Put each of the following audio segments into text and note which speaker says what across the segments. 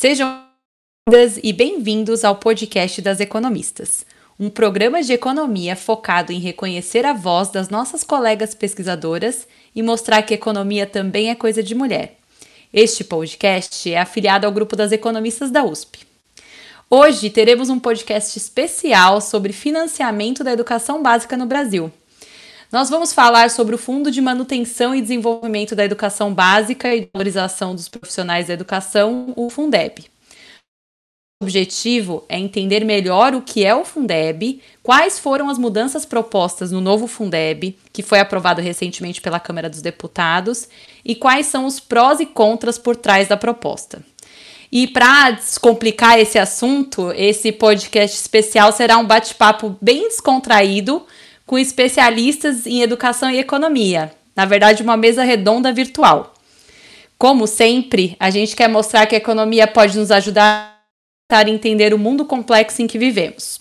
Speaker 1: Sejam bem-vindas e bem-vindos ao podcast das economistas, um programa de economia focado em reconhecer a voz das nossas colegas pesquisadoras e mostrar que economia também é coisa de mulher. Este podcast é afiliado ao grupo das economistas da USP. Hoje teremos um podcast especial sobre financiamento da educação básica no Brasil. Nós vamos falar sobre o Fundo de Manutenção e Desenvolvimento da Educação Básica e Valorização dos Profissionais da Educação, o Fundeb. O objetivo é entender melhor o que é o Fundeb, quais foram as mudanças propostas no novo Fundeb, que foi aprovado recentemente pela Câmara dos Deputados, e quais são os prós e contras por trás da proposta. E para descomplicar esse assunto, esse podcast especial será um bate-papo bem descontraído com especialistas em educação e economia. Na verdade, uma mesa redonda virtual. Como sempre, a gente quer mostrar que a economia pode nos ajudar a entender o mundo complexo em que vivemos.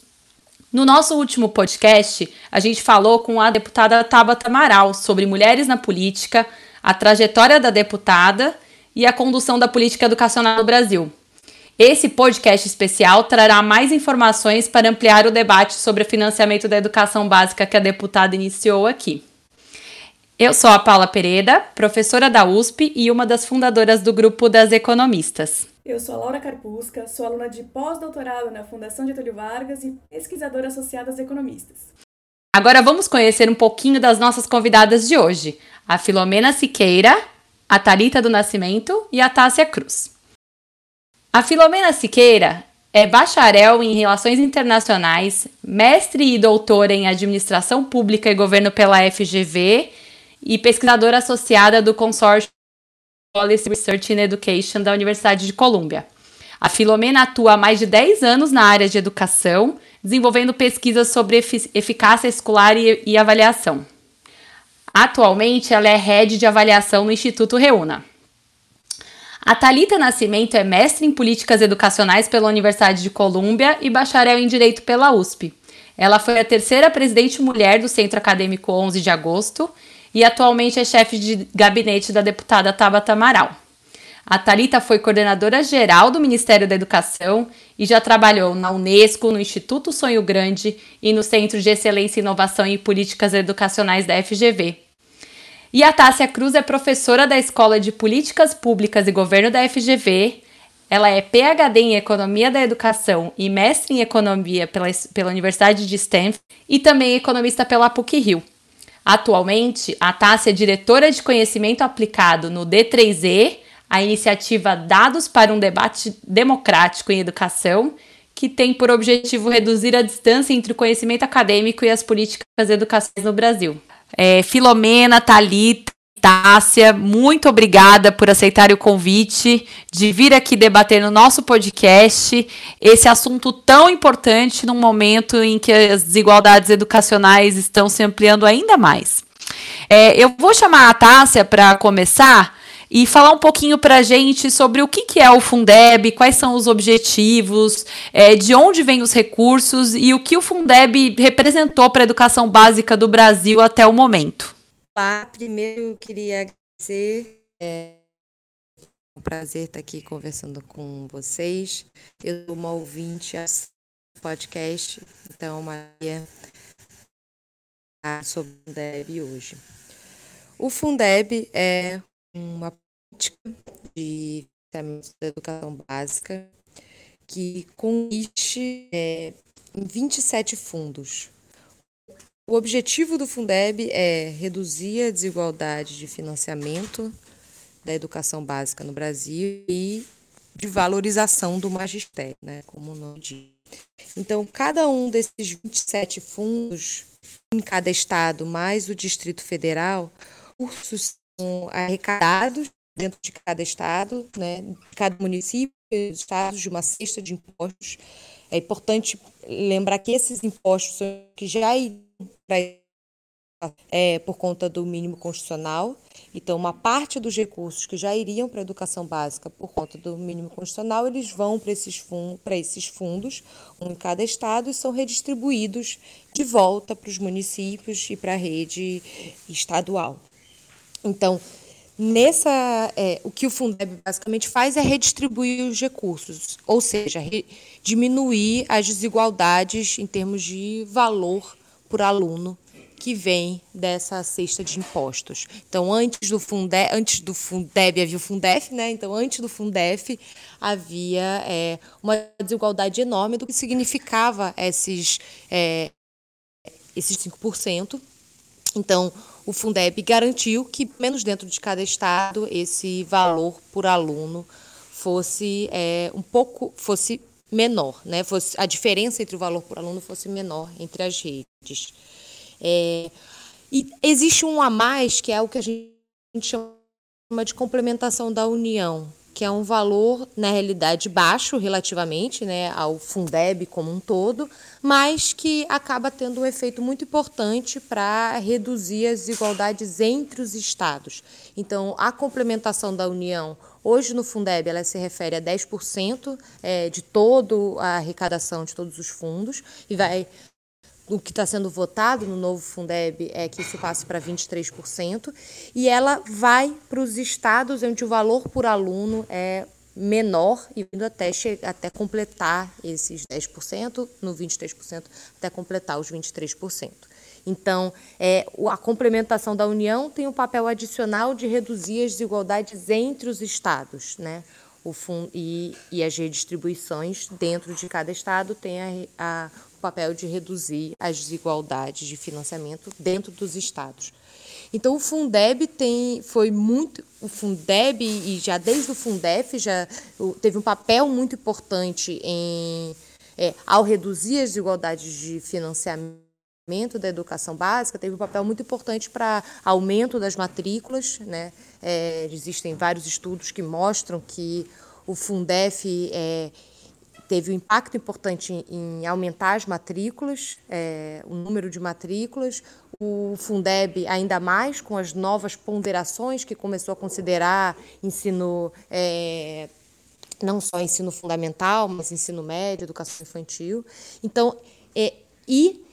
Speaker 1: No nosso último podcast, a gente falou com a deputada Tabata Amaral sobre mulheres na política, a trajetória da deputada e a condução da política educacional no Brasil. Esse podcast especial trará mais informações para ampliar o debate sobre o financiamento da educação básica que a deputada iniciou aqui. Eu sou a Paula Pereira, professora da USP e uma das fundadoras do grupo das economistas.
Speaker 2: Eu sou a Laura Carpusca, sou aluna de pós-doutorado na Fundação Getúlio Vargas e pesquisadora associada às economistas.
Speaker 1: Agora vamos conhecer um pouquinho das nossas convidadas de hoje, a Filomena Siqueira, a Talita do Nascimento e a Tássia Cruz. A Filomena Siqueira é bacharel em Relações Internacionais, mestre e doutora em Administração Pública e Governo pela FGV e pesquisadora associada do consórcio Policy Research in Education da Universidade de Colômbia. A Filomena atua há mais de 10 anos na área de educação, desenvolvendo pesquisas sobre eficácia escolar e, e avaliação. Atualmente, ela é head de avaliação no Instituto Reúna. A Talita Nascimento é mestre em políticas educacionais pela Universidade de Colômbia e bacharel em direito pela USP. Ela foi a terceira presidente mulher do Centro Acadêmico 11 de Agosto e atualmente é chefe de gabinete da deputada Tabata Amaral. A Talita foi coordenadora geral do Ministério da Educação e já trabalhou na Unesco, no Instituto Sonho Grande e no Centro de Excelência e Inovação em Políticas Educacionais da FGV. E a Tássia Cruz é professora da Escola de Políticas Públicas e Governo da FGV. Ela é PhD em Economia da Educação e mestre em Economia pela, pela Universidade de Stanford e também economista pela PUC-Rio. Atualmente, a Tássia é diretora de Conhecimento Aplicado no D3E, a iniciativa Dados para um Debate Democrático em Educação, que tem por objetivo reduzir a distância entre o conhecimento acadêmico e as políticas educacionais no Brasil. É, Filomena, Talita, Tássia, muito obrigada por aceitar o convite de vir aqui debater no nosso podcast esse assunto tão importante num momento em que as desigualdades educacionais estão se ampliando ainda mais. É, eu vou chamar a Tássia para começar e falar um pouquinho para a gente sobre o que, que é o Fundeb, quais são os objetivos, é, de onde vêm os recursos e o que o Fundeb representou para a educação básica do Brasil até o momento.
Speaker 3: Olá, primeiro eu queria agradecer. É um prazer estar aqui conversando com vocês. Eu sou uma ouvinte a podcast, então, Maria, sobre o Fundeb hoje. O Fundeb é uma política de financiamento da educação básica que consiste é, em 27 fundos. O objetivo do Fundeb é reduzir a desigualdade de financiamento da educação básica no Brasil e de valorização do magistério, né, como o nome diz. Então, cada um desses 27 fundos, em cada estado, mais o Distrito Federal, cursos arrecadados dentro de cada estado, né, cada município, estados de uma cesta de impostos. É importante lembrar que esses impostos que já é, por conta do mínimo constitucional. Então, uma parte dos recursos que já iriam para a educação básica por conta do mínimo constitucional, eles vão para esses, fundos, para esses fundos, um em cada estado, e são redistribuídos de volta para os municípios e para a rede estadual. Então, nessa, é, o que o Fundeb basicamente faz é redistribuir os recursos, ou seja, diminuir as desigualdades em termos de valor por aluno que vem dessa cesta de impostos. Então, antes do Fundeb, antes do Fundeb havia o Fundef, né? Então, antes do Fundef havia é, uma desigualdade enorme do que significava esses, é, esses 5%. Então, o Fundeb garantiu que, menos dentro de cada estado, esse valor por aluno fosse é, um pouco fosse menor, né? Fosse, a diferença entre o valor por aluno fosse menor entre as redes. É, e existe um a mais, que é o que a gente chama de complementação da união, que é um valor, na realidade, baixo relativamente né, ao Fundeb como um todo, mas que acaba tendo um efeito muito importante para reduzir as desigualdades entre os estados. Então, a complementação da União, hoje no Fundeb, ela se refere a 10% é, de toda a arrecadação de todos os fundos e vai o que está sendo votado no novo Fundeb é que isso passe para 23%, e ela vai para os estados onde o valor por aluno é menor e indo até, até completar esses 10%, no 23%, até completar os 23%. Então, é, a complementação da União tem um papel adicional de reduzir as desigualdades entre os estados, né? O fund, e, e as redistribuições dentro de cada estado tem a, a, o papel de reduzir as desigualdades de financiamento dentro dos estados. Então o Fundeb tem foi muito o Fundeb e já desde o Fundef já teve um papel muito importante em é, ao reduzir as desigualdades de financiamento da educação básica teve um papel muito importante para aumento das matrículas, né? É, existem vários estudos que mostram que o Fundef é, teve um impacto importante em, aumentar as matrículas, é, o número de matrículas, o Fundeb ainda mais com as novas ponderações que começou a considerar ensino é, não só ensino fundamental, mas ensino médio, educação infantil. Então, é, e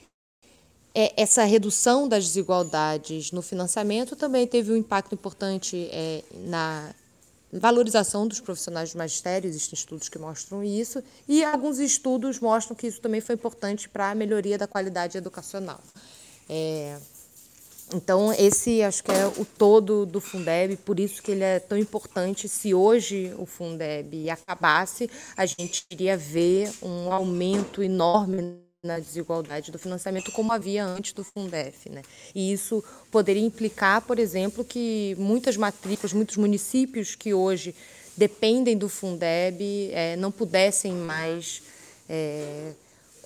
Speaker 3: é, essa redução das desigualdades no financiamento também teve um impacto importante é, na valorização dos profissionais de magistério, existem estudos que mostram isso, e alguns estudos mostram que isso também foi importante para a melhoria da qualidade educacional. É, então, esse acho que é o todo do Fundeb, por isso que ele é tão importante. Se hoje o Fundeb acabasse, a gente iria ver um aumento enorme na desigualdade do financiamento como havia antes do Fundef. Né? E isso poderia implicar, por exemplo, que muitas matrículas, muitos municípios que hoje dependem do Fundeb é, não pudessem mais é,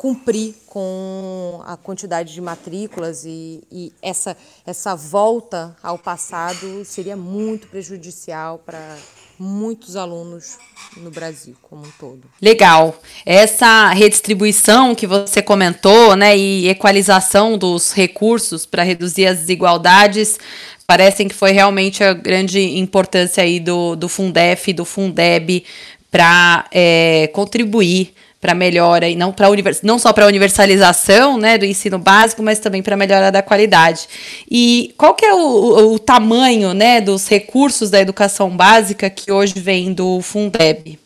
Speaker 3: cumprir com a quantidade de matrículas e, e, essa, essa volta ao passado seria muito prejudicial para muitos alunos no Brasil como um todo.
Speaker 1: Legal. Essa redistribuição que você comentou, né, e equalização dos recursos para reduzir as desigualdades, parecem que foi realmente a grande importância aí do, do Fundef e do Fundeb para é, contribuir para melhora e não para não só para universalização né, do ensino básico, mas também para melhora da qualidade. E qual que é o, o, o, tamanho né, dos recursos da educação básica que hoje vem do Fundeb?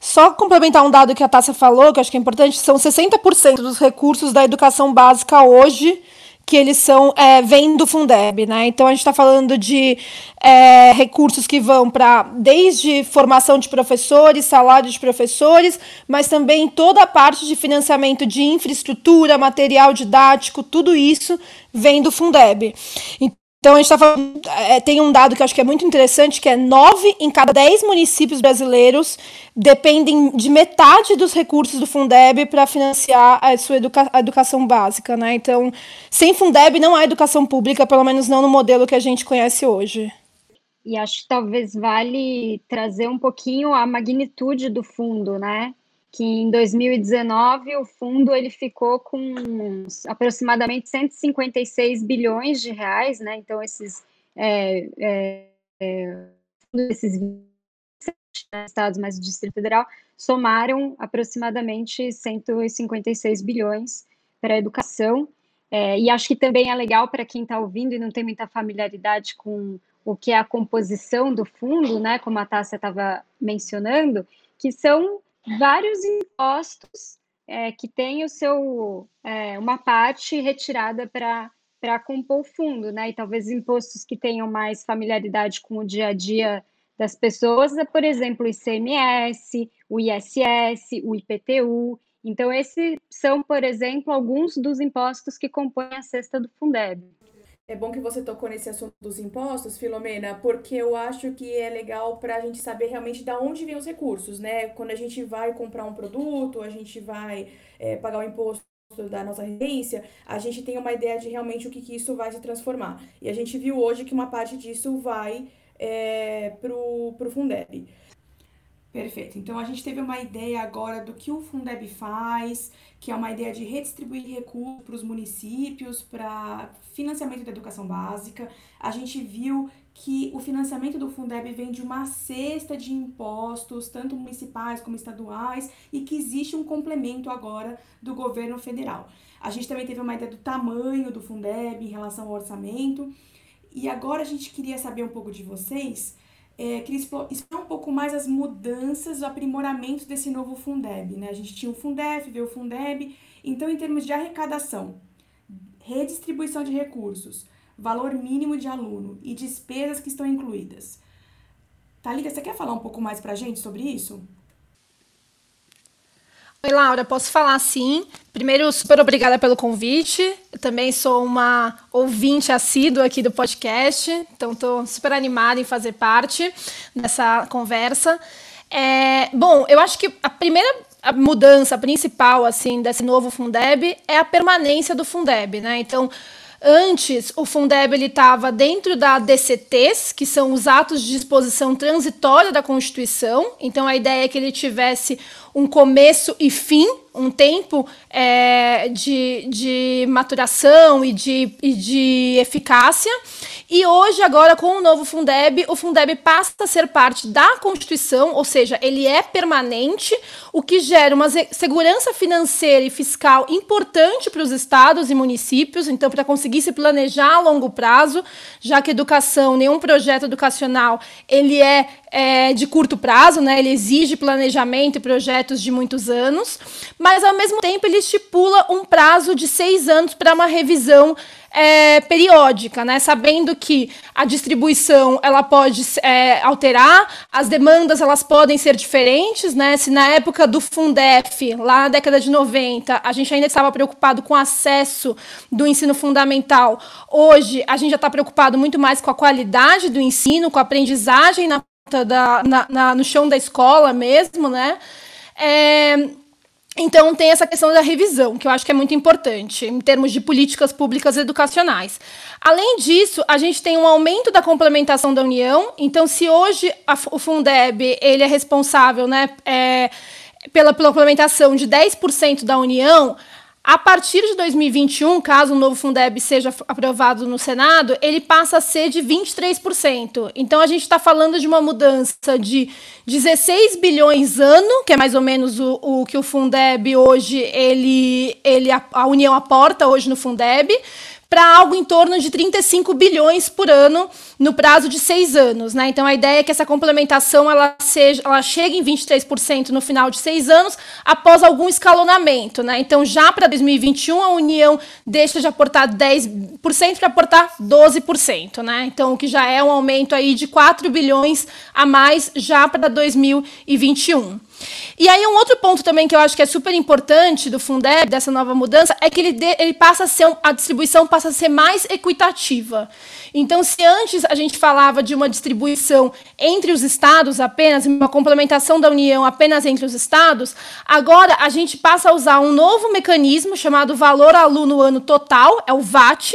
Speaker 4: Só complementar um dado que a Tássia falou, que acho que é importante, são 60% dos recursos da educação básica hoje que eles são é, vêm do Fundeb, né? Então a gente está falando de é, recursos que vão para desde formação de professores, salário de professores, mas também toda a parte de financiamento de infraestrutura, material didático, tudo isso vem do Fundeb. Então, a gente está falando. É, tem um dado que eu acho que é muito interessante, que é nove em cada dez municípios brasileiros dependem de metade dos recursos do Fundeb para financiar a sua educa a educação básica. Né? Então, sem Fundeb não há educação pública, pelo menos não no modelo que a gente conhece hoje.
Speaker 5: E acho que talvez vale trazer um pouquinho a magnitude do fundo, né? Que em 2019 o fundo ele ficou com aproximadamente 156 bilhões de reais, né? Então esses é, é, é, esses estados mais o Distrito Federal somaram aproximadamente 156 bilhões para a educação. É, e acho que também é legal para quem está ouvindo e não tem muita familiaridade com o que é a composição do fundo, né, como a Tássia estava mencionando, que são vários impostos é, que têm o seu é, uma parte retirada para para compor o fundo, né? E talvez impostos que tenham mais familiaridade com o dia a dia das pessoas, é, por exemplo, o ICMS, o ISS, o IPTU. Então, esses são, por exemplo, alguns dos impostos que compõem a cesta do Fundeb.
Speaker 2: É bom que você tocou nesse assunto dos impostos, Filomena, porque eu acho que é legal para a gente saber realmente de onde vêm os recursos, né? Quando a gente vai comprar um produto, a gente vai é, pagar o imposto da nossa residência, a gente tem uma ideia de realmente o que, que isso vai se transformar. E a gente viu hoje que uma parte disso vai é, pro, pro Fundeb. Perfeito. Então a gente teve uma ideia agora do que o Fundeb faz, que é uma ideia de redistribuir recursos para os municípios para financiamento da educação básica. A gente viu que o financiamento do Fundeb vem de uma cesta de impostos, tanto municipais como estaduais, e que existe um complemento agora do governo federal. A gente também teve uma ideia do tamanho do Fundeb em relação ao orçamento. E agora a gente queria saber um pouco de vocês é, queria explorar um pouco mais as mudanças, o aprimoramento desse novo Fundeb. Né? A gente tinha o Fundef, veio o Fundeb. Então, em termos de arrecadação, redistribuição de recursos, valor mínimo de aluno e despesas que estão incluídas. Thalita, você quer falar um pouco mais para a gente sobre isso?
Speaker 4: Oi, Laura, posso falar sim. Primeiro, super obrigada pelo convite. Eu também sou uma ouvinte assídua aqui do podcast, então estou super animada em fazer parte dessa conversa. É, bom, eu acho que a primeira mudança principal assim desse novo Fundeb é a permanência do Fundeb, né? Então, Antes, o Fundeb estava dentro da DCTs, que são os atos de disposição transitória da Constituição. Então, a ideia é que ele tivesse um começo e fim, um tempo é, de, de maturação e de, e de eficácia. E hoje, agora, com o novo Fundeb, o Fundeb passa a ser parte da Constituição, ou seja, ele é permanente, o que gera uma segurança financeira e fiscal importante para os estados e municípios, então, para conseguir se planejar a longo prazo, já que educação, nenhum projeto educacional, ele é, é de curto prazo, né? ele exige planejamento e projetos de muitos anos, mas, ao mesmo tempo, ele estipula um prazo de seis anos para uma revisão é, periódica, né? Sabendo que a distribuição ela pode é, alterar, as demandas elas podem ser diferentes, né? Se na época do Fundef, lá na década de 90, a gente ainda estava preocupado com o acesso do ensino fundamental, hoje a gente já está preocupado muito mais com a qualidade do ensino, com a aprendizagem na, da, na, na no chão da escola mesmo, né? É, então, tem essa questão da revisão, que eu acho que é muito importante, em termos de políticas públicas educacionais. Além disso, a gente tem um aumento da complementação da União. Então, se hoje a, o Fundeb ele é responsável né, é, pela, pela complementação de 10% da União, a partir de 2021, caso o novo Fundeb seja aprovado no Senado, ele passa a ser de 23%. Então a gente está falando de uma mudança de 16 bilhões ano, que é mais ou menos o, o que o Fundeb hoje ele, ele a, a União aporta hoje no Fundeb, para algo em torno de 35 bilhões por ano no prazo de seis anos. Né? Então, a ideia é que essa complementação ela, seja, ela chegue em 23% no final de seis anos, após algum escalonamento. Né? Então, já para 2021, a União deixa de aportar 10% para aportar 12%. Né? Então, o que já é um aumento aí de 4 bilhões a mais já para 2021. E aí um outro ponto também que eu acho que é super importante do Fundeb, dessa nova mudança, é que ele, de, ele passa a ser, a distribuição passa a ser mais equitativa. Então, se antes a gente falava de uma distribuição entre os estados apenas, uma complementação da União apenas entre os estados, agora a gente passa a usar um novo mecanismo chamado valor aluno ano total, é o VAT,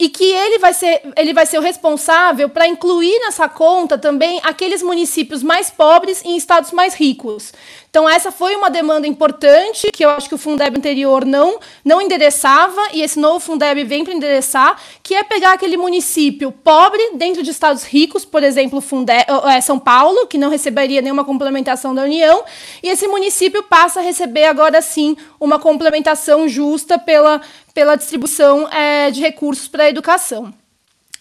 Speaker 4: e que ele vai ser, ele vai ser o responsável para incluir nessa conta também aqueles municípios mais pobres em estados mais ricos. Então, essa foi uma demanda importante que eu acho que o Fundeb anterior não, não endereçava, e esse novo Fundeb vem para endereçar, que é pegar aquele município pobre dentro de estados ricos, por exemplo, Fundeb, é, São Paulo, que não receberia nenhuma complementação da União, e esse município passa a receber agora sim uma complementação justa pela, pela distribuição é, de recursos para a educação.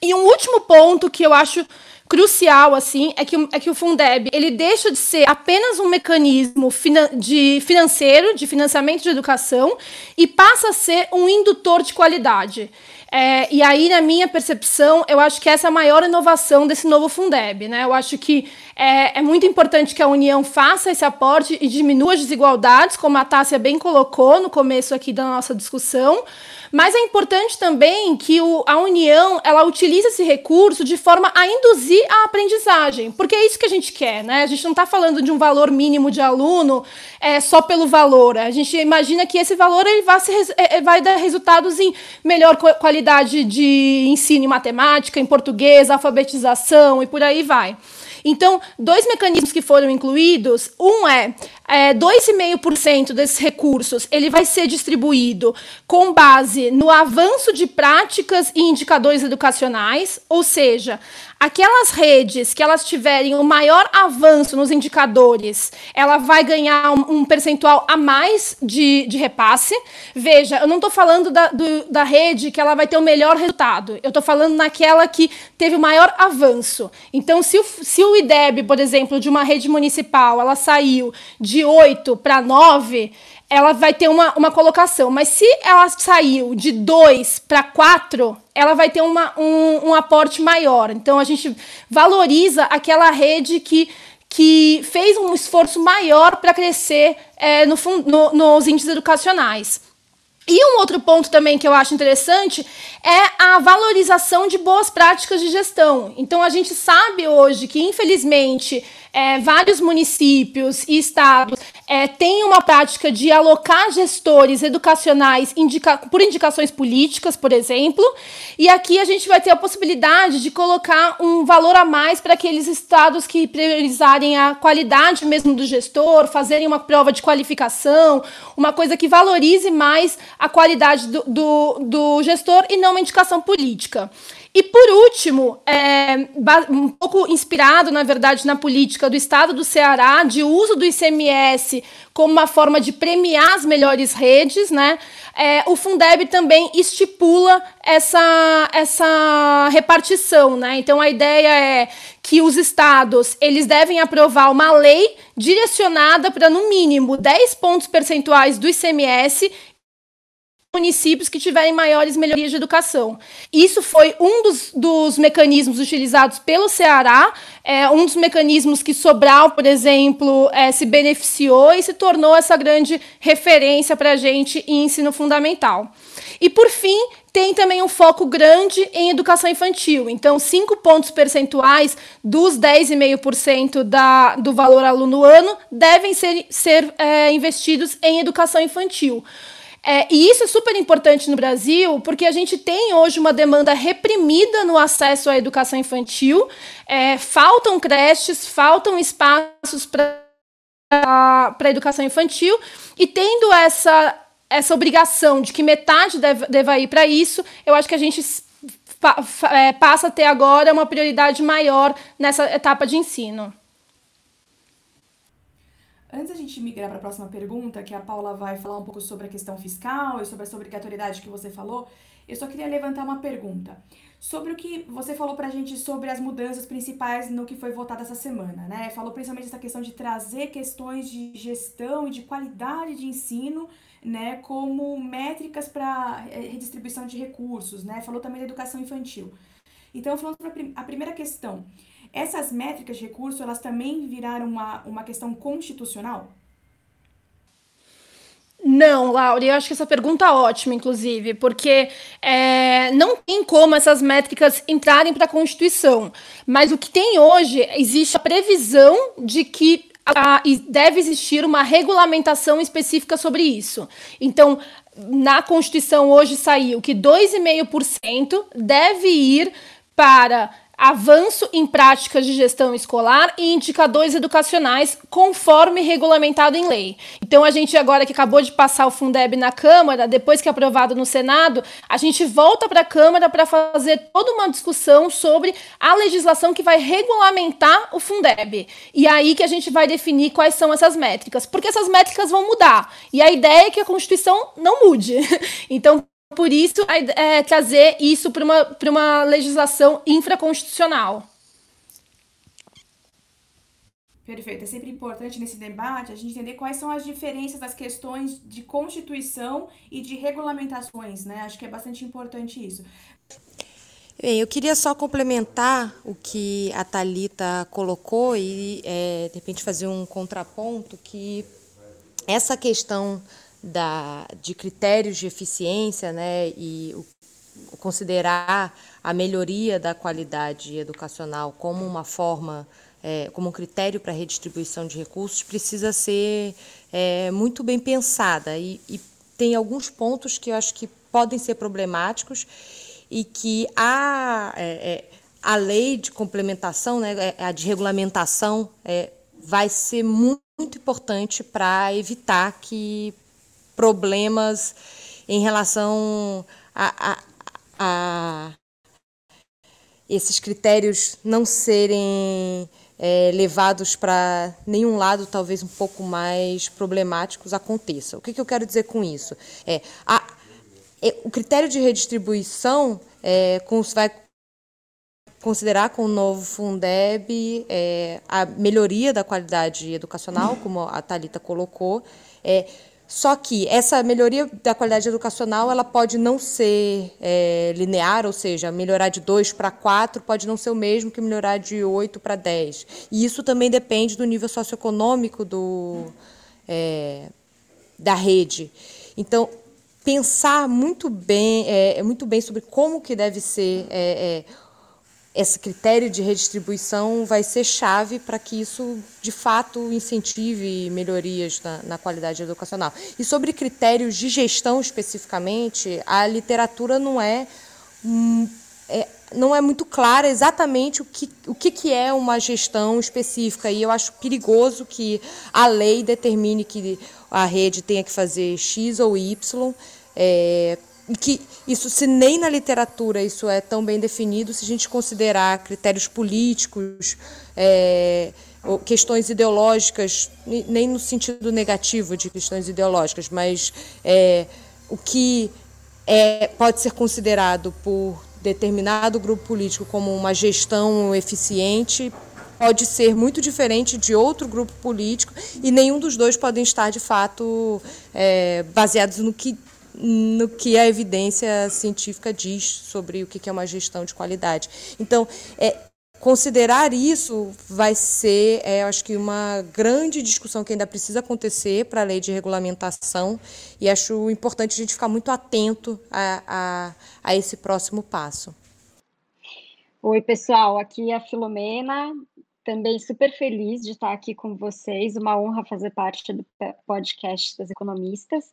Speaker 4: E um último ponto que eu acho crucial assim é que, é que o Fundeb ele deixa de ser apenas um mecanismo de financeiro de financiamento de educação e passa a ser um indutor de qualidade. É, e aí, na minha percepção, eu acho que essa é a maior inovação desse novo Fundeb. Né? Eu acho que é, é, muito importante que a União faça esse aporte e diminua as desigualdades, como a Tássia bem colocou no começo aqui da nossa discussão. Mas é importante também que o, a União ela utilize esse recurso de forma a induzir a aprendizagem, porque é isso que a gente quer, né? A gente não está falando de um valor mínimo de aluno é, só pelo valor. A gente imagina que esse valor ele vai, se, é, é, vai dar resultados em melhor qualidade de ensino em matemática, em português, alfabetização e por aí vai. Então, dois mecanismos que foram incluídos, um é, é 2,5% desses recursos, ele vai ser distribuído com base no avanço de práticas e indicadores educacionais, ou seja, aquelas redes que elas tiverem o maior avanço nos indicadores, ela vai ganhar um, um percentual a mais de, de repasse. Veja, eu não estou falando da, do, da rede que ela vai ter o melhor resultado, eu estou falando naquela que teve o maior avanço. Então, se o, se o IDEB, por exemplo, de uma rede municipal, ela saiu de 8 para 9, ela vai ter uma, uma colocação. Mas se ela saiu de 2 para 4, ela vai ter uma, um, um aporte maior. Então a gente valoriza aquela rede que, que fez um esforço maior para crescer é, no, no, nos índices educacionais. E um outro ponto também que eu acho interessante é a valorização de boas práticas de gestão. Então, a gente sabe hoje que, infelizmente, é, vários municípios e estados é, têm uma prática de alocar gestores educacionais indica por indicações políticas, por exemplo, e aqui a gente vai ter a possibilidade de colocar um valor a mais para aqueles estados que priorizarem a qualidade mesmo do gestor, fazerem uma prova de qualificação, uma coisa que valorize mais a qualidade do, do, do gestor e não uma indicação política. E por último, é, um pouco inspirado, na verdade, na política do Estado do Ceará, de uso do ICMS como uma forma de premiar as melhores redes, né? É, o Fundeb também estipula essa, essa repartição, né? Então a ideia é que os estados eles devem aprovar uma lei direcionada para no mínimo 10 pontos percentuais do ICMS municípios que tiverem maiores melhorias de educação. Isso foi um dos, dos mecanismos utilizados pelo Ceará, é, um dos mecanismos que Sobral, por exemplo, é, se beneficiou e se tornou essa grande referência para a gente em ensino fundamental. E, por fim, tem também um foco grande em educação infantil. Então, cinco pontos percentuais dos 10,5% da, do valor aluno ano devem ser, ser é, investidos em educação infantil. É, e isso é super importante no Brasil, porque a gente tem hoje uma demanda reprimida no acesso à educação infantil. É, faltam creches, faltam espaços para a educação infantil, e tendo essa, essa obrigação de que metade deve, deva ir para isso, eu acho que a gente pa, é, passa a ter agora uma prioridade maior nessa etapa de ensino.
Speaker 2: Antes da gente migrar para a próxima pergunta, que a Paula vai falar um pouco sobre a questão fiscal e sobre essa obrigatoriedade que você falou, eu só queria levantar uma pergunta. Sobre o que você falou para a gente sobre as mudanças principais no que foi votado essa semana, né? Falou principalmente essa questão de trazer questões de gestão e de qualidade de ensino, né, como métricas para eh, redistribuição de recursos, né? Falou também da educação infantil. Então, falando para a primeira questão, essas métricas de recurso, elas também viraram uma, uma questão constitucional?
Speaker 4: Não, Laura, eu acho que essa pergunta é ótima, inclusive, porque é, não tem como essas métricas entrarem para a Constituição. Mas o que tem hoje, existe a previsão de que a, deve existir uma regulamentação específica sobre isso. Então, na Constituição hoje saiu que 2,5% deve ir para avanço em práticas de gestão escolar e indicadores educacionais conforme regulamentado em lei. Então a gente agora que acabou de passar o Fundeb na Câmara, depois que é aprovado no Senado, a gente volta para a Câmara para fazer toda uma discussão sobre a legislação que vai regulamentar o Fundeb. E aí que a gente vai definir quais são essas métricas, porque essas métricas vão mudar. E a ideia é que a Constituição não mude. Então por isso, é, trazer isso para uma, uma legislação infraconstitucional.
Speaker 2: Perfeito. É sempre importante nesse debate a gente entender quais são as diferenças das questões de constituição e de regulamentações, né? Acho que é bastante importante isso.
Speaker 3: Bem, eu queria só complementar o que a Talita colocou e é, de repente fazer um contraponto que essa questão da, de critérios de eficiência, né, e o, considerar a melhoria da qualidade educacional como uma forma é, como um critério para redistribuição de recursos precisa ser é, muito bem pensada. E, e, tem alguns pontos que eu acho que podem ser problemáticos e que a, é, é a lei de complementação, né, é, a de regulamentação, é, vai ser muito, muito importante para evitar que problemas em relação a, a, a esses critérios não serem é, levados para nenhum lado, talvez um pouco mais problemáticos, aconteça. O que, que eu quero dizer com isso? É, a, é, o critério de redistribuição é, com, vai considerar com o novo Fundeb é, a melhoria da qualidade educacional, como a Talita colocou, é, só que essa melhoria da qualidade educacional ela pode não ser é, linear, ou seja, melhorar de 2 para 4 pode não ser o mesmo que melhorar de 8 para 10. E isso também depende do nível socioeconômico do, é, da rede. Então, pensar muito bem, é, muito bem sobre como que deve ser é, é, esse critério de redistribuição vai ser chave para que isso, de fato, incentive melhorias na, na, qualidade educacional. E sobre critérios de gestão especificamente, a literatura não é, é não é muito clara exatamente o que, o que, que é uma gestão específica. E eu acho perigoso que a lei determine que a rede tenha que fazer X ou Y. É, que isso, se nem na literatura isso é tão bem definido, se a gente considerar critérios políticos, é, questões ideológicas, nem no sentido negativo de questões ideológicas, mas é, o que é, pode ser considerado por determinado grupo político como uma gestão eficiente pode ser muito diferente de outro grupo político e nenhum dos dois podem estar de fato é, baseados no que no que a evidência científica diz sobre o que é uma gestão de qualidade. Então, é, considerar isso vai ser, é, acho que, uma grande discussão que ainda precisa acontecer para a lei de regulamentação e acho importante a gente ficar muito atento a, a, a esse próximo passo.
Speaker 5: Oi, pessoal, aqui é a Filomena, também super feliz de estar aqui com vocês, uma honra fazer parte do podcast das economistas.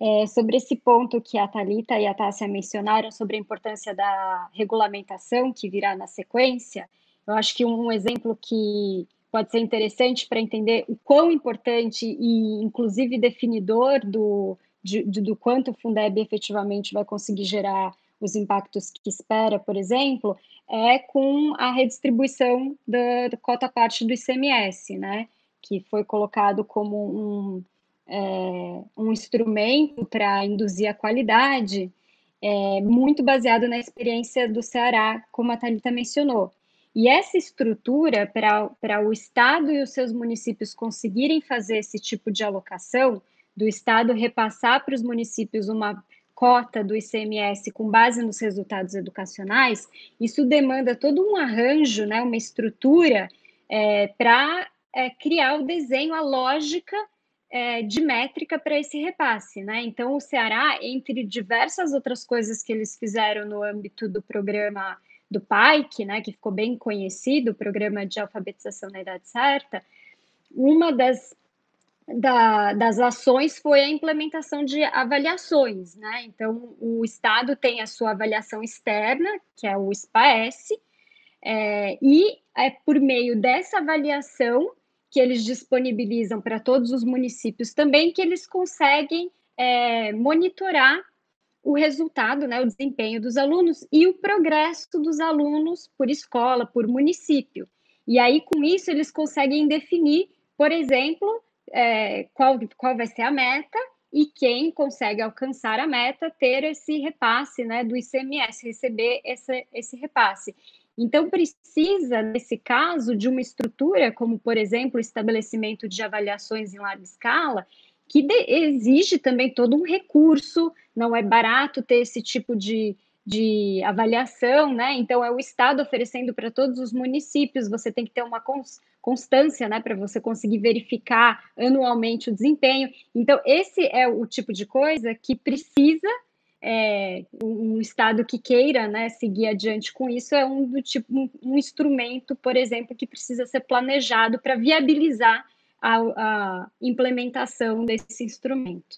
Speaker 5: É, sobre esse ponto que a Talita e a Tássia mencionaram sobre a importância da regulamentação que virá na sequência, eu acho que um exemplo que pode ser interessante para entender o quão importante e, inclusive, definidor do, de, do quanto o Fundeb efetivamente vai conseguir gerar os impactos que espera, por exemplo, é com a redistribuição da, da cota parte do ICMS, né? Que foi colocado como um, é, um instrumento para induzir a qualidade, é, muito baseado na experiência do Ceará, como a Thalita mencionou. E essa estrutura, para o Estado e os seus municípios conseguirem fazer esse tipo de alocação, do Estado repassar para os municípios uma cota do ICMS com base nos resultados educacionais, isso demanda todo um arranjo, né, uma estrutura é, para é, criar o desenho, a lógica é, de métrica para esse repasse, né? Então, o Ceará, entre diversas outras coisas que eles fizeram no âmbito do programa do PAIC, né, que ficou bem conhecido, o programa de alfabetização na idade certa, uma das, da, das ações foi a implementação de avaliações, né? Então, o Estado tem a sua avaliação externa, que é o SPAES, é, e é por meio dessa avaliação que eles disponibilizam para todos os municípios também, que eles conseguem é, monitorar o resultado, né, o desempenho dos alunos e o progresso dos alunos por escola, por município. E aí, com isso, eles conseguem definir, por exemplo, é, qual, qual vai ser a meta e quem consegue alcançar a meta ter esse repasse né, do ICMS, receber esse, esse repasse. Então, precisa, nesse caso, de uma estrutura, como, por exemplo, o estabelecimento de avaliações em larga escala, que de, exige também todo um recurso, não é barato ter esse tipo de, de avaliação, né? Então, é o Estado oferecendo para todos os municípios, você tem que ter uma constância, né, para você conseguir verificar anualmente o desempenho. Então, esse é o tipo de coisa que precisa é, um estado que queira né, seguir adiante com isso é um do tipo um, um instrumento, por exemplo, que precisa ser planejado para viabilizar a, a, implementação desse instrumento.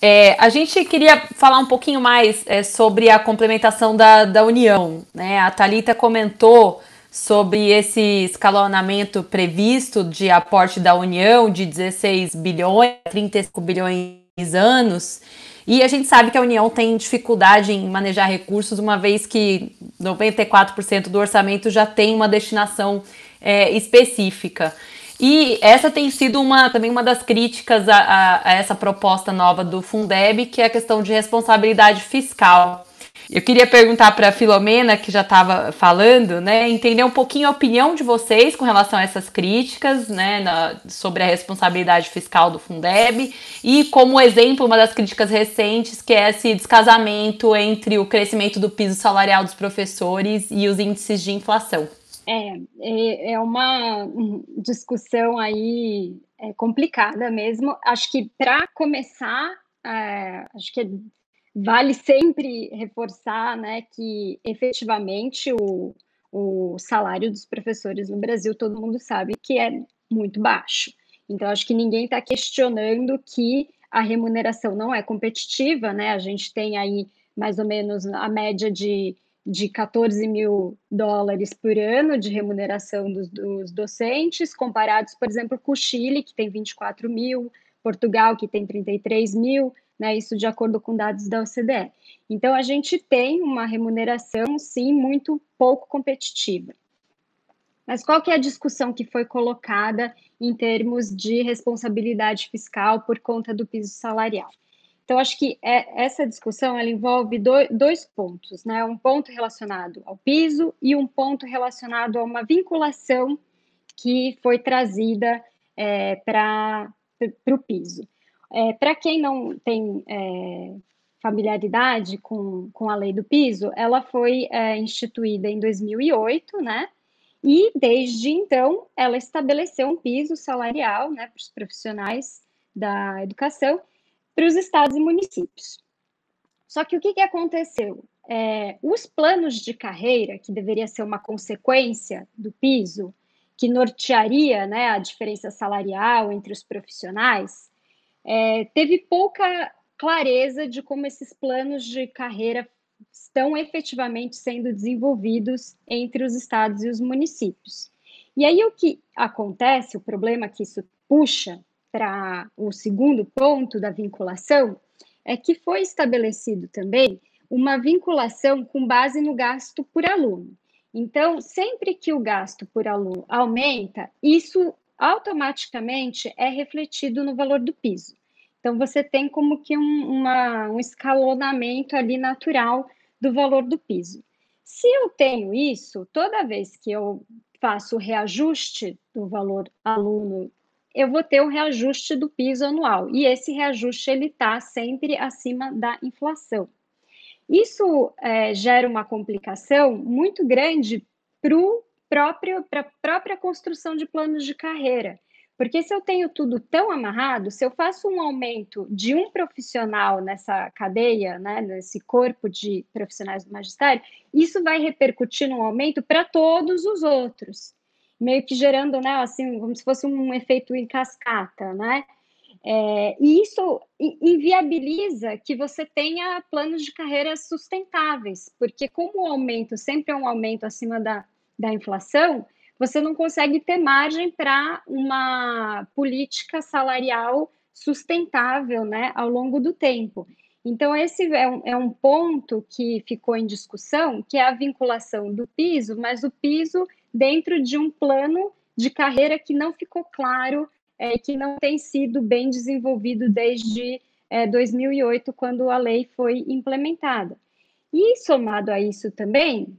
Speaker 1: É, a gente queria falar um pouquinho mais é, sobre a complementação da, da União. Né? A Talita comentou sobre esse escalonamento previsto de aporte da União de 16 bilhões, 35 bilhões anos. E a gente sabe que a União tem dificuldade em manejar recursos, uma vez que 94% do orçamento já tem uma destinação é, específica. E essa tem sido uma, também uma das críticas a, a, a essa proposta nova do Fundeb, que é a questão de responsabilidade fiscal. Eu queria perguntar para a Filomena, que já estava falando, né, entender um pouquinho a opinião de vocês com relação a essas críticas, né, na, sobre a responsabilidade fiscal do Fundeb e como exemplo uma das críticas recentes que é esse descasamento entre o crescimento do piso salarial dos professores e os índices de inflação.
Speaker 5: É, é, é uma discussão aí é, complicada mesmo. Acho que para começar, é, acho que é Vale sempre reforçar né, que efetivamente o, o salário dos professores no Brasil, todo mundo sabe que é muito baixo. Então, acho que ninguém está questionando que a remuneração não é competitiva, né? A gente tem aí mais ou menos a média de, de 14 mil dólares por ano de remuneração dos, dos docentes, comparados, por exemplo, com o Chile, que tem 24 mil, Portugal, que tem 33 mil né, isso de acordo com dados da OCDE. Então, a gente tem uma remuneração, sim, muito pouco competitiva. Mas qual que é a discussão que foi colocada em termos de responsabilidade fiscal por conta do piso salarial? Então, acho que é, essa discussão ela envolve do, dois pontos, né? Um ponto relacionado ao piso e um ponto relacionado a uma vinculação que foi trazida é, para o piso. É, Para quem não tem é, familiaridade com, com a lei do piso, ela foi é, instituída em 2008, né? E desde então ela estabeleceu um piso salarial, né, para os profissionais da educação, para os estados e municípios. Só que o que, que aconteceu? É, os planos de carreira, que deveria ser uma consequência do piso, que nortearia né, a diferença salarial entre os profissionais, é, teve pouca clareza de como esses planos de carreira estão efetivamente sendo desenvolvidos entre os estados e os municípios. E aí o que acontece, o problema que isso puxa para o segundo ponto da vinculação, é que foi estabelecido também uma vinculação com base no gasto por aluno. Então, sempre que o gasto por aluno aumenta, isso automaticamente é refletido no valor do piso. Então, você tem como que um, uma, um escalonamento ali natural do valor do piso. Se eu tenho isso, toda vez que eu faço o reajuste do valor aluno, eu vou ter o reajuste do piso anual. E esse reajuste ele está sempre acima da inflação. Isso é, gera uma complicação muito grande para a própria construção de planos de carreira. Porque se eu tenho tudo tão amarrado, se eu faço um aumento de um profissional nessa cadeia, né, nesse corpo de profissionais do magistério, isso vai repercutir num aumento para todos os outros, meio que gerando, né, assim, como se fosse um efeito em cascata, né? É, e isso inviabiliza que você tenha planos de carreira sustentáveis, porque como o aumento sempre é um aumento acima da, da inflação, você não consegue ter margem para uma política salarial sustentável né, ao longo do tempo. Então, esse é um, é um, ponto que ficou em discussão, que é a vinculação do piso, mas o piso dentro de um plano de carreira que não ficou claro, é, que não tem sido bem desenvolvido desde é, 2008, quando a lei foi implementada. E somado a isso também,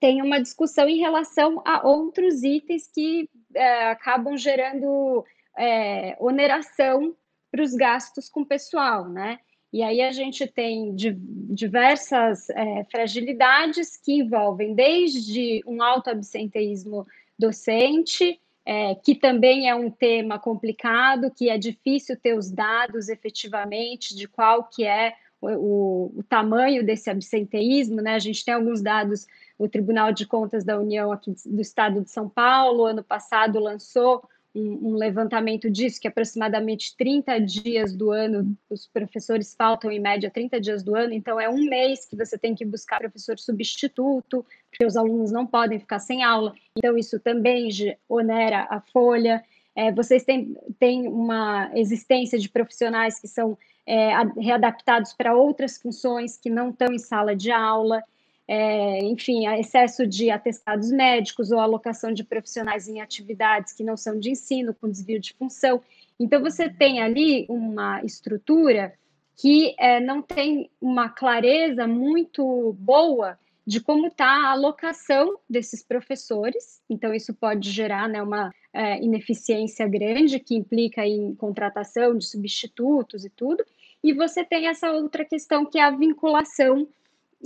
Speaker 5: tem uma discussão em relação a outros itens que é, acabam gerando é, oneração para os gastos com pessoal, né? E aí a gente tem diversas é, fragilidades que envolvem desde um alto absenteísmo docente, é, que também é um tema complicado, que é difícil ter os dados efetivamente de qual que é o, o, tamanho desse absenteísmo, né? A gente tem alguns dados, o Tribunal de Contas da União aqui do Estado de São Paulo, ano passado, lançou um, um, levantamento disso, que aproximadamente 30 dias do ano, os professores faltam em média 30 dias do ano, então é um mês que você tem que buscar professor substituto, porque os alunos não podem ficar sem aula, então isso também onera a folha. É, vocês têm, têm uma existência de profissionais que são é, readaptados para outras funções que não estão em sala de aula é, enfim, excesso de atestados médicos ou alocação de profissionais em atividades que não são de ensino, com desvio de função. Então, você tem ali uma estrutura que é, não tem uma clareza muito boa de como está a alocação desses professores. Então, isso pode gerar né, uma é, ineficiência grande, que implica em contratação de substitutos e tudo. E você tem essa outra questão, que é a vinculação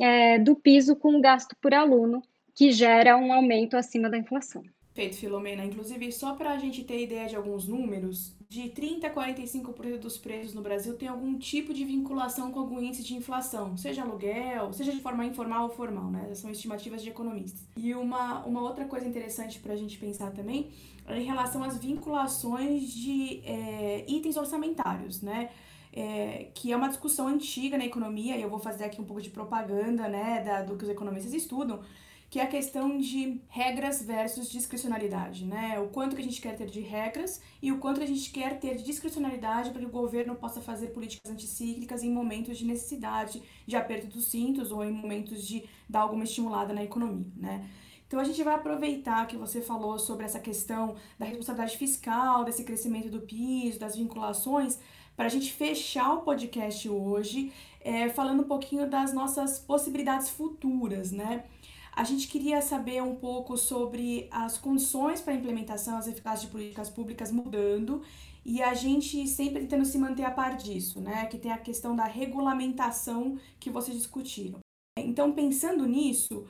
Speaker 5: é, do piso com o gasto por aluno, que gera um aumento acima da inflação.
Speaker 2: Perfeito, Filomena. Inclusive, só para a gente ter ideia de alguns números, de 30% a 45% dos preços no Brasil tem algum tipo de vinculação com algum índice de inflação, seja aluguel, seja de forma informal ou formal, né? São estimativas de economistas. E uma, uma outra coisa interessante para a gente pensar também é em relação às vinculações de é, itens orçamentários, né? É, que é uma discussão antiga na economia, e eu vou fazer aqui um pouco de propaganda né, da, do que os economistas estudam, que é a questão de regras versus discricionalidade, né? O quanto que a gente quer ter de regras e o quanto a gente quer ter de discricionalidade para que o governo possa fazer políticas anticíclicas em momentos de necessidade, de aperto dos cintos ou em momentos de dar alguma estimulada na economia, né? Então a gente vai aproveitar que você falou sobre essa questão da responsabilidade fiscal, desse crescimento do piso, das vinculações, para a gente fechar o podcast hoje, é, falando um pouquinho das nossas possibilidades futuras, né? A gente queria saber um pouco sobre as condições para implementação, as eficácias de políticas públicas mudando e a gente sempre tentando se manter a par disso, né? Que tem a questão da regulamentação que vocês discutiram. Então, pensando nisso,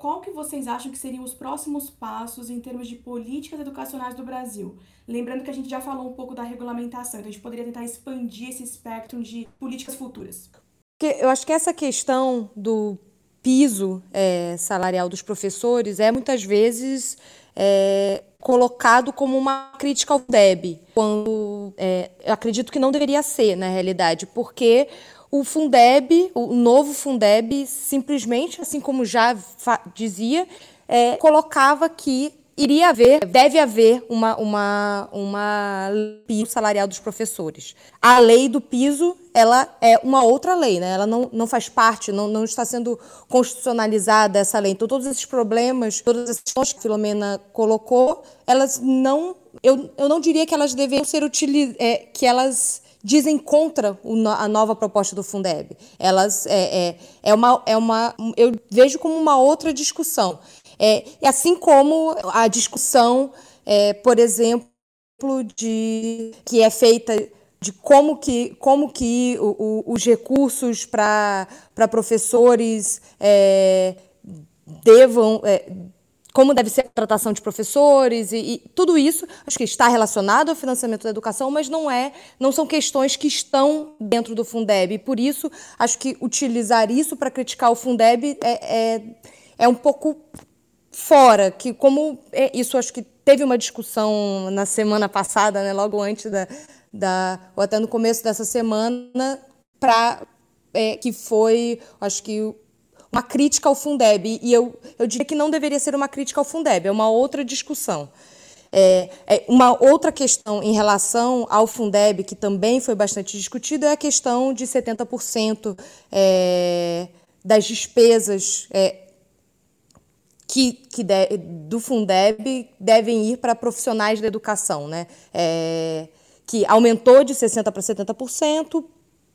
Speaker 2: qual que vocês acham que seriam os próximos passos em termos de políticas educacionais do Brasil? Lembrando que a gente já falou um pouco da regulamentação, então a gente poderia tentar expandir esse espectro de políticas futuras.
Speaker 3: Eu acho que essa questão do piso é, salarial dos professores é muitas vezes é, colocado como uma crítica ao DEB, quando é, eu acredito que não deveria ser, na realidade, porque o Fundeb, o novo Fundeb, simplesmente, assim como já dizia, é, colocava que iria haver, deve haver uma, uma, uma piso salarial dos professores. A lei do piso, ela é uma outra lei, né? ela não, não faz parte, não, não está sendo constitucionalizada essa lei. Então, todos esses problemas, todas as questões que a Filomena colocou, elas não, eu, eu não diria que elas deveriam ser utilizadas, é, que elas dizem contra a nova proposta do Fundeb. Elas é, é, é, uma, é uma. Eu vejo como uma outra discussão. É, assim como a discussão, é, por exemplo, de que é feita de como que, como que o, o, os recursos para professores é, devam. Como deve ser a tratação de professores e, e, tudo isso acho que está relacionado ao financiamento da educação, mas não é, não são questões que estão dentro do Fundeb. E por isso acho que utilizar isso para criticar o Fundeb é, é, é, um pouco fora, que como é, isso acho que teve uma discussão na semana passada, né, logo antes da, da ou até no começo dessa semana, para é, que foi acho que uma crítica ao Fundeb. E eu, eu diria que não deveria ser uma crítica ao Fundeb, é uma outra discussão. É, é, uma outra questão em relação ao Fundeb, que também foi bastante discutido, é a questão de 70% é, das despesas é, que, que de, do Fundeb devem ir para profissionais da educação, né? É, que aumentou de 60% para 70%,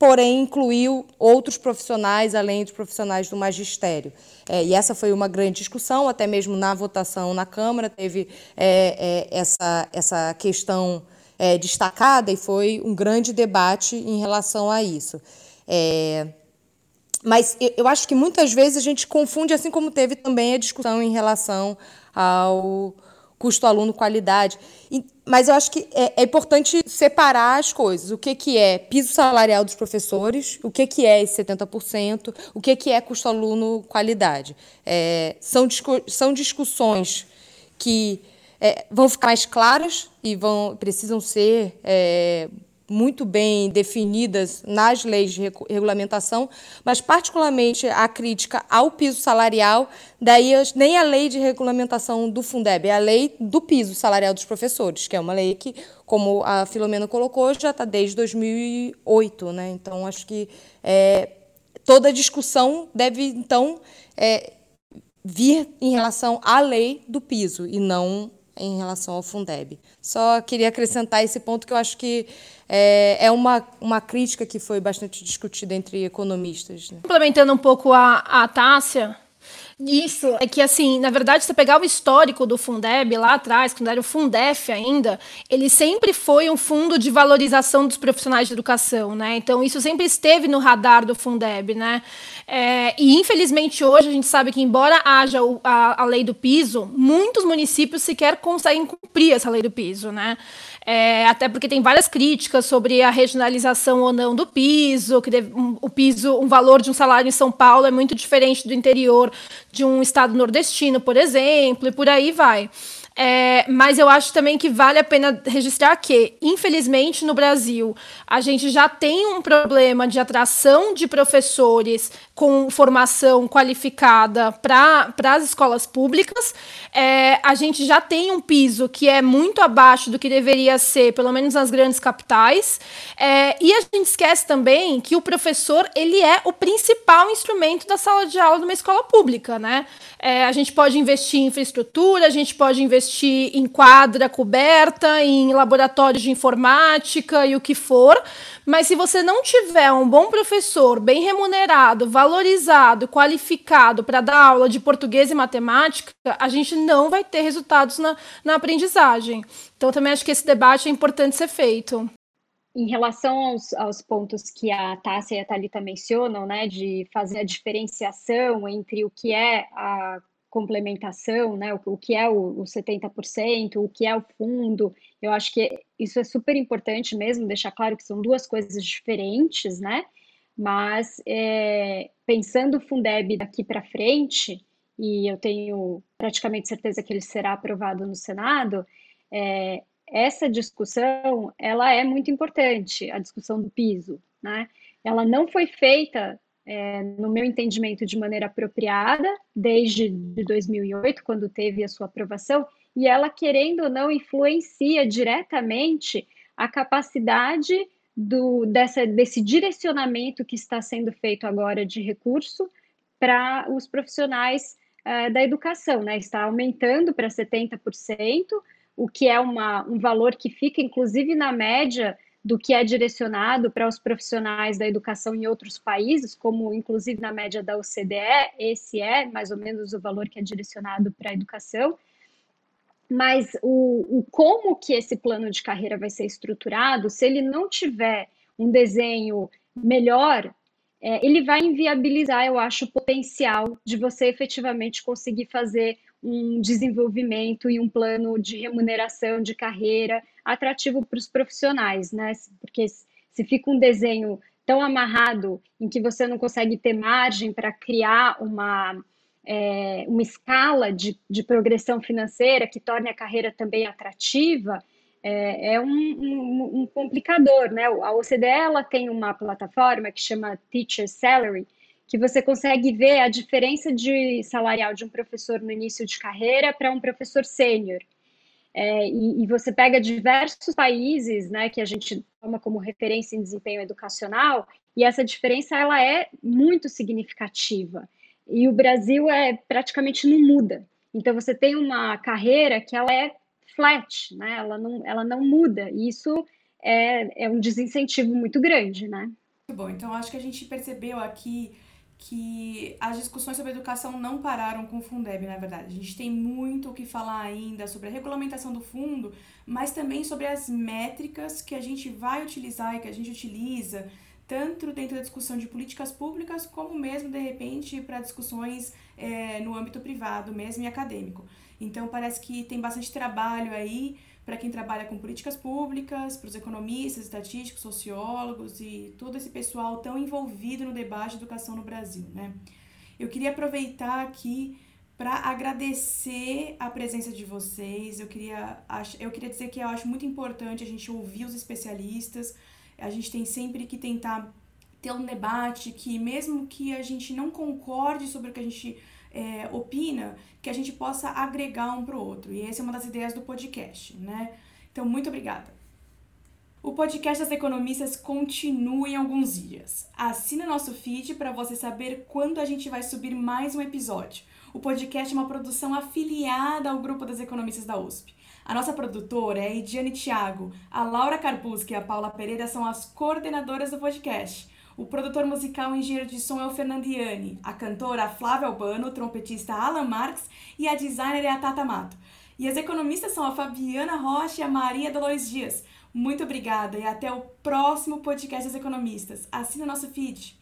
Speaker 3: porém incluiu outros profissionais além dos profissionais do magistério. É, e essa foi uma grande discussão, até mesmo na votação na Câmara teve é, é, essa, essa questão é, destacada e foi um grande debate em relação a isso. É, mas eu acho que muitas vezes a gente confunde, assim como teve também a discussão em relação ao custo aluno qualidade. Mas eu acho que é, é, importante separar as coisas. O que, que é piso salarial dos professores, o que, que é esse 70%, o que, que é custo aluno qualidade. É, são, discu são discussões que é, vão ficar mais claras e vão, precisam ser é, muito bem definidas nas leis de regulamentação, mas particularmente a crítica ao piso salarial, daí nem a lei de regulamentação do Fundeb, é a lei do piso salarial dos professores, que é uma lei que, como a Filomena colocou, já está desde 2008, né? Então acho que é, toda discussão deve então é, vir em relação à lei do piso e não em relação ao Fundeb. Só queria acrescentar esse ponto que eu acho que é, é uma, uma crítica que foi bastante discutida entre economistas. Né?
Speaker 4: Complementando um pouco a, a Tássia, isso é que, assim, na verdade, se você pegar o histórico do Fundeb lá atrás, quando era o Fundef ainda, ele sempre foi um fundo de valorização dos profissionais de educação, né? Então, isso sempre esteve no radar do Fundeb, né? É, e, infelizmente, hoje a gente sabe que, embora haja o, a, a lei do piso, muitos municípios sequer conseguem cumprir essa lei do piso, né? É, até porque tem várias críticas sobre a regionalização ou não do piso, que deve, um, o piso, um valor de um salário em São Paulo é muito diferente do interior de um estado nordestino, por exemplo, e por aí vai. É, mas eu acho também que vale a pena registrar que, infelizmente, no Brasil, a gente já tem um problema de atração de professores com formação qualificada para as escolas públicas. É, a gente já tem um piso que é muito abaixo do que deveria ser, pelo menos nas grandes capitais. É, e a gente esquece também que o professor ele é o principal instrumento da sala de aula de uma escola pública, né? É, a gente pode investir em infraestrutura, a gente pode investir em quadra coberta, em laboratórios de informática e o que for, mas se você não tiver um bom professor, bem remunerado, valorizado, qualificado para dar aula de português e matemática, a gente não vai ter resultados na, na aprendizagem. Então, também acho que esse debate é importante ser feito.
Speaker 5: Em relação aos, aos pontos que a Tássia e a Thalita mencionam, né, de fazer a diferenciação entre o que é a complementação, né, o, o que é o, o 70%, o que é o fundo, eu acho que isso é super importante mesmo, deixar claro que são duas coisas diferentes, né, mas é, pensando o Fundeb daqui para frente, e eu tenho praticamente certeza que ele será aprovado no Senado, é, essa discussão ela é muito importante, a discussão do piso, né? Ela não foi feita, é, no meu entendimento, de maneira apropriada desde de 2008, quando teve a sua aprovação, e ela, querendo ou não, influencia diretamente a capacidade do, dessa, desse direcionamento que está sendo feito agora de recurso para os profissionais uh, da educação, né? Está aumentando para 70%, o que é uma, um valor que fica, inclusive, na média do que é direcionado para os profissionais da educação em outros países, como inclusive na média da OCDE, esse é mais ou menos o valor que é direcionado para a educação. Mas o, o como que esse plano de carreira vai ser estruturado, se ele não tiver um desenho melhor, é, ele vai inviabilizar, eu acho, o potencial de você efetivamente conseguir fazer um desenvolvimento e um plano de remuneração de carreira atrativo para os profissionais, né? Porque se fica um desenho tão amarrado em que você não consegue ter margem para criar uma, é, uma escala de, de progressão financeira que torne a carreira também atrativa, é, é um, um, um, complicador, né? A OCDE ela tem uma plataforma que chama Teacher Salary, que você consegue ver a diferença de salarial de um professor no início de carreira para um professor sênior. É, e, e, você pega diversos países, né, que a gente toma como referência em desempenho educacional, e essa diferença ela é muito significativa. E o Brasil é praticamente não muda. Então você tem uma carreira que ela é flat, né? Ela não, ela não muda. E isso é, é um desincentivo muito grande, né?
Speaker 2: Muito bom, então acho que a gente percebeu aqui que as discussões sobre educação não pararam com o Fundeb, na verdade. A gente tem muito o que falar ainda sobre a regulamentação do fundo, mas também sobre as métricas que a gente vai utilizar e que a gente utiliza, tanto dentro da discussão de políticas públicas, como mesmo, de repente, para discussões é, no âmbito privado mesmo e acadêmico. Então, parece que tem bastante trabalho aí para quem trabalha com políticas públicas, para os economistas, estatísticos, sociólogos e todo esse pessoal tão envolvido no debate de educação no Brasil, né? Eu queria aproveitar aqui para agradecer a presença de vocês. Eu queria, eu queria dizer que eu acho muito importante a gente ouvir os especialistas. A gente tem sempre que tentar ter um debate que, mesmo que a gente não concorde sobre o que a gente é, opina, que a gente possa agregar um para o outro. E essa é uma das ideias do podcast, né? Então, muito obrigada. O podcast das economistas continua em alguns dias. Assine nosso feed para você saber quando a gente vai subir mais um episódio. O podcast é uma produção afiliada ao grupo das economistas da USP. A nossa produtora é a Ediane Thiago, a Laura Carpusca e a Paula Pereira são as coordenadoras do podcast. O produtor musical e engenheiro de som é o Fernandiani, a cantora Flávia Albano, o trompetista Alan Marx e a designer é a Tata Mato. E as economistas são a Fabiana Rocha e a Maria Dolores Dias. Muito obrigada e até o próximo podcast das economistas. Assina nosso feed.